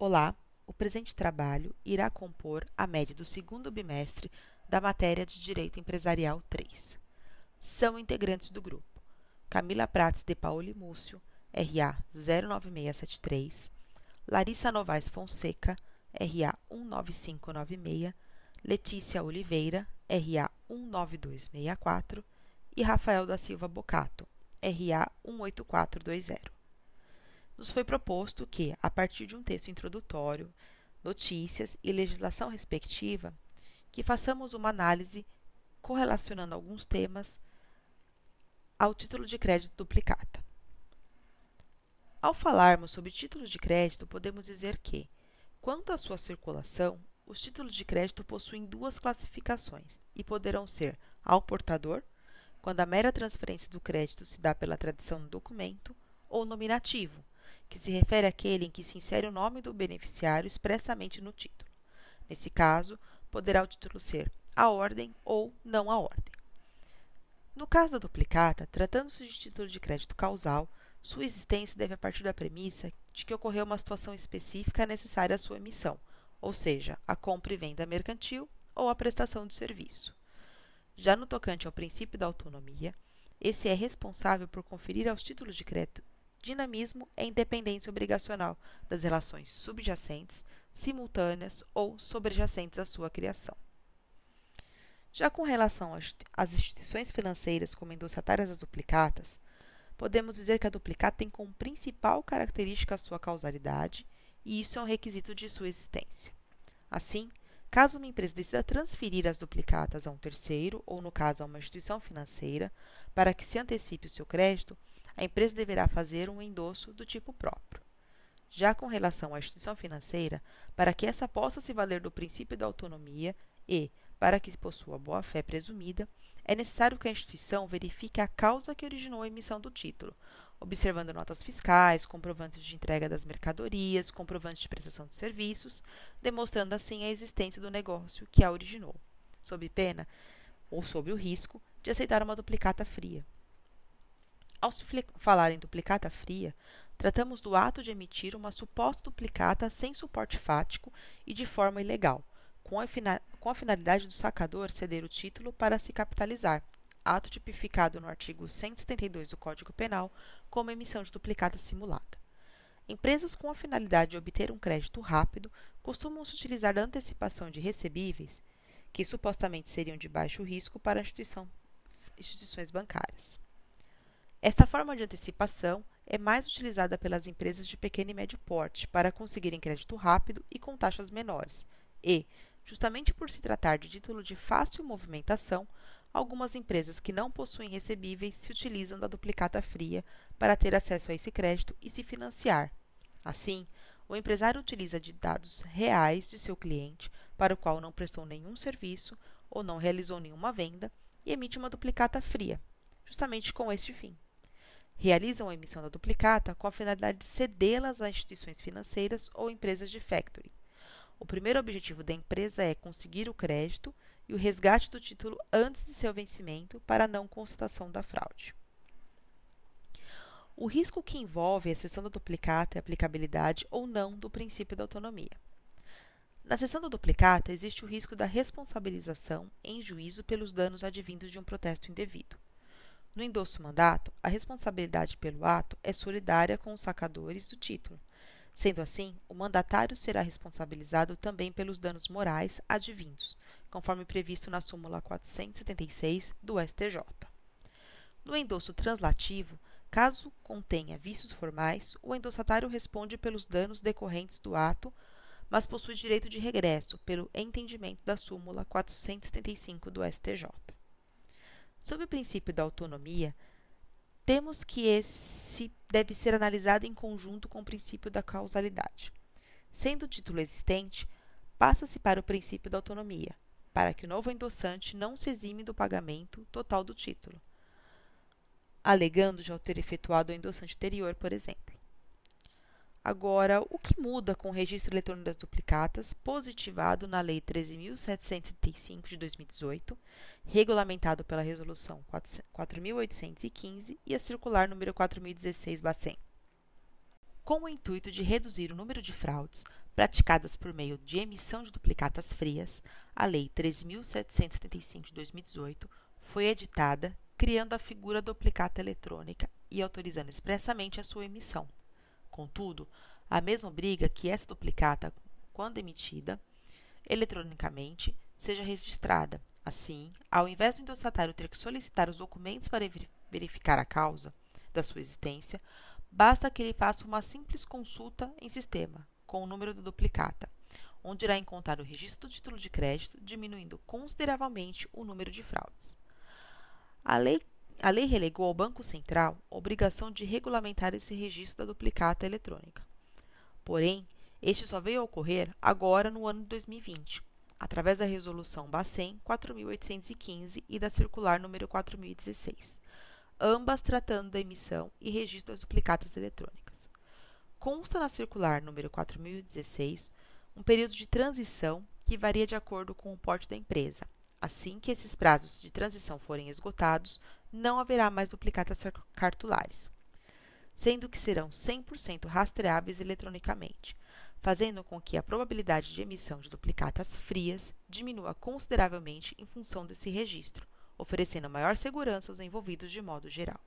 Olá, o presente trabalho irá compor a média do segundo bimestre da matéria de Direito Empresarial 3. São integrantes do grupo. Camila Prates de Paoli Múcio, RA 09673, Larissa Novaes Fonseca, RA 19596, Letícia Oliveira, RA 19264 e Rafael da Silva Bocato, RA 18420 nos foi proposto que, a partir de um texto introdutório, notícias e legislação respectiva, que façamos uma análise correlacionando alguns temas ao título de crédito duplicata. Ao falarmos sobre títulos de crédito, podemos dizer que, quanto à sua circulação, os títulos de crédito possuem duas classificações e poderão ser ao portador, quando a mera transferência do crédito se dá pela tradição do documento, ou nominativo, que se refere àquele em que se insere o nome do beneficiário expressamente no título. Nesse caso, poderá o título ser a ordem ou não a ordem. No caso da duplicata, tratando-se de título de crédito causal, sua existência deve partir da premissa de que ocorreu uma situação específica necessária à sua emissão, ou seja, a compra e venda mercantil ou a prestação de serviço. Já no tocante ao princípio da autonomia, esse é responsável por conferir aos títulos de crédito dinamismo é independência obrigacional das relações subjacentes, simultâneas ou sobrejacentes à sua criação. Já com relação às instituições financeiras como endossatárias das duplicatas, podemos dizer que a duplicata tem como principal característica a sua causalidade, e isso é um requisito de sua existência. Assim, caso uma empresa decida transferir as duplicatas a um terceiro, ou no caso a uma instituição financeira, para que se antecipe o seu crédito, a empresa deverá fazer um endosso do tipo próprio. Já com relação à instituição financeira, para que essa possa se valer do princípio da autonomia e, para que possua boa-fé presumida, é necessário que a instituição verifique a causa que originou a emissão do título, observando notas fiscais, comprovantes de entrega das mercadorias, comprovantes de prestação de serviços, demonstrando assim a existência do negócio que a originou, sob pena ou sob o risco de aceitar uma duplicata fria. Ao se falar em duplicata fria, tratamos do ato de emitir uma suposta duplicata sem suporte fático e de forma ilegal, com a, com a finalidade do sacador ceder o título para se capitalizar, ato tipificado no artigo 172 do Código Penal como emissão de duplicata simulada. Empresas com a finalidade de obter um crédito rápido costumam se utilizar da antecipação de recebíveis, que supostamente seriam de baixo risco para instituições bancárias. Esta forma de antecipação é mais utilizada pelas empresas de pequeno e médio porte para conseguirem crédito rápido e com taxas menores. E, justamente por se tratar de título de fácil movimentação, algumas empresas que não possuem recebíveis se utilizam da duplicata fria para ter acesso a esse crédito e se financiar. Assim, o empresário utiliza de dados reais de seu cliente, para o qual não prestou nenhum serviço ou não realizou nenhuma venda, e emite uma duplicata fria, justamente com este fim realizam a emissão da duplicata com a finalidade de cedê-las a instituições financeiras ou empresas de factoring. O primeiro objetivo da empresa é conseguir o crédito e o resgate do título antes de seu vencimento para não constatação da fraude. O risco que envolve a cessão da duplicata é a aplicabilidade ou não do princípio da autonomia. Na cessão da duplicata, existe o risco da responsabilização em juízo pelos danos advindos de um protesto indevido. No endosso mandato, a responsabilidade pelo ato é solidária com os sacadores do título. Sendo assim, o mandatário será responsabilizado também pelos danos morais advindos, conforme previsto na súmula 476 do STJ. No endosso translativo, caso contenha vícios formais, o endossatário responde pelos danos decorrentes do ato, mas possui direito de regresso pelo entendimento da súmula 475 do STJ. Sob o princípio da autonomia, temos que esse deve ser analisado em conjunto com o princípio da causalidade. Sendo o título existente, passa-se para o princípio da autonomia, para que o novo endossante não se exime do pagamento total do título, alegando já ter efetuado o endossante anterior, por exemplo. Agora, o que muda com o registro eletrônico das duplicatas, positivado na Lei 13.735 de 2018, regulamentado pela Resolução 4.815 e a Circular número 4.016-100? Com o intuito de reduzir o número de fraudes, praticadas por meio de emissão de duplicatas frias, a Lei 13.775 de 2018 foi editada, criando a figura duplicata eletrônica e autorizando expressamente a sua emissão. Contudo, a mesma obriga que essa duplicata, quando emitida eletronicamente, seja registrada. Assim, ao invés do endossatário ter que solicitar os documentos para verificar a causa da sua existência, basta que ele faça uma simples consulta em sistema com o número da duplicata, onde irá encontrar o registro do título de crédito, diminuindo consideravelmente o número de fraudes. A lei, a lei relegou ao Banco Central a obrigação de regulamentar esse registro da duplicata eletrônica. Porém, este só veio a ocorrer agora no ano de 2020, através da Resolução Bacen 4815 e da Circular número 4016, ambas tratando da emissão e registro das duplicatas eletrônicas. Consta na circular número 4016 um período de transição que varia de acordo com o porte da empresa. Assim que esses prazos de transição forem esgotados, não haverá mais duplicatas cartulares, sendo que serão 100% rastreáveis eletronicamente, fazendo com que a probabilidade de emissão de duplicatas frias diminua consideravelmente em função desse registro, oferecendo maior segurança aos envolvidos de modo geral.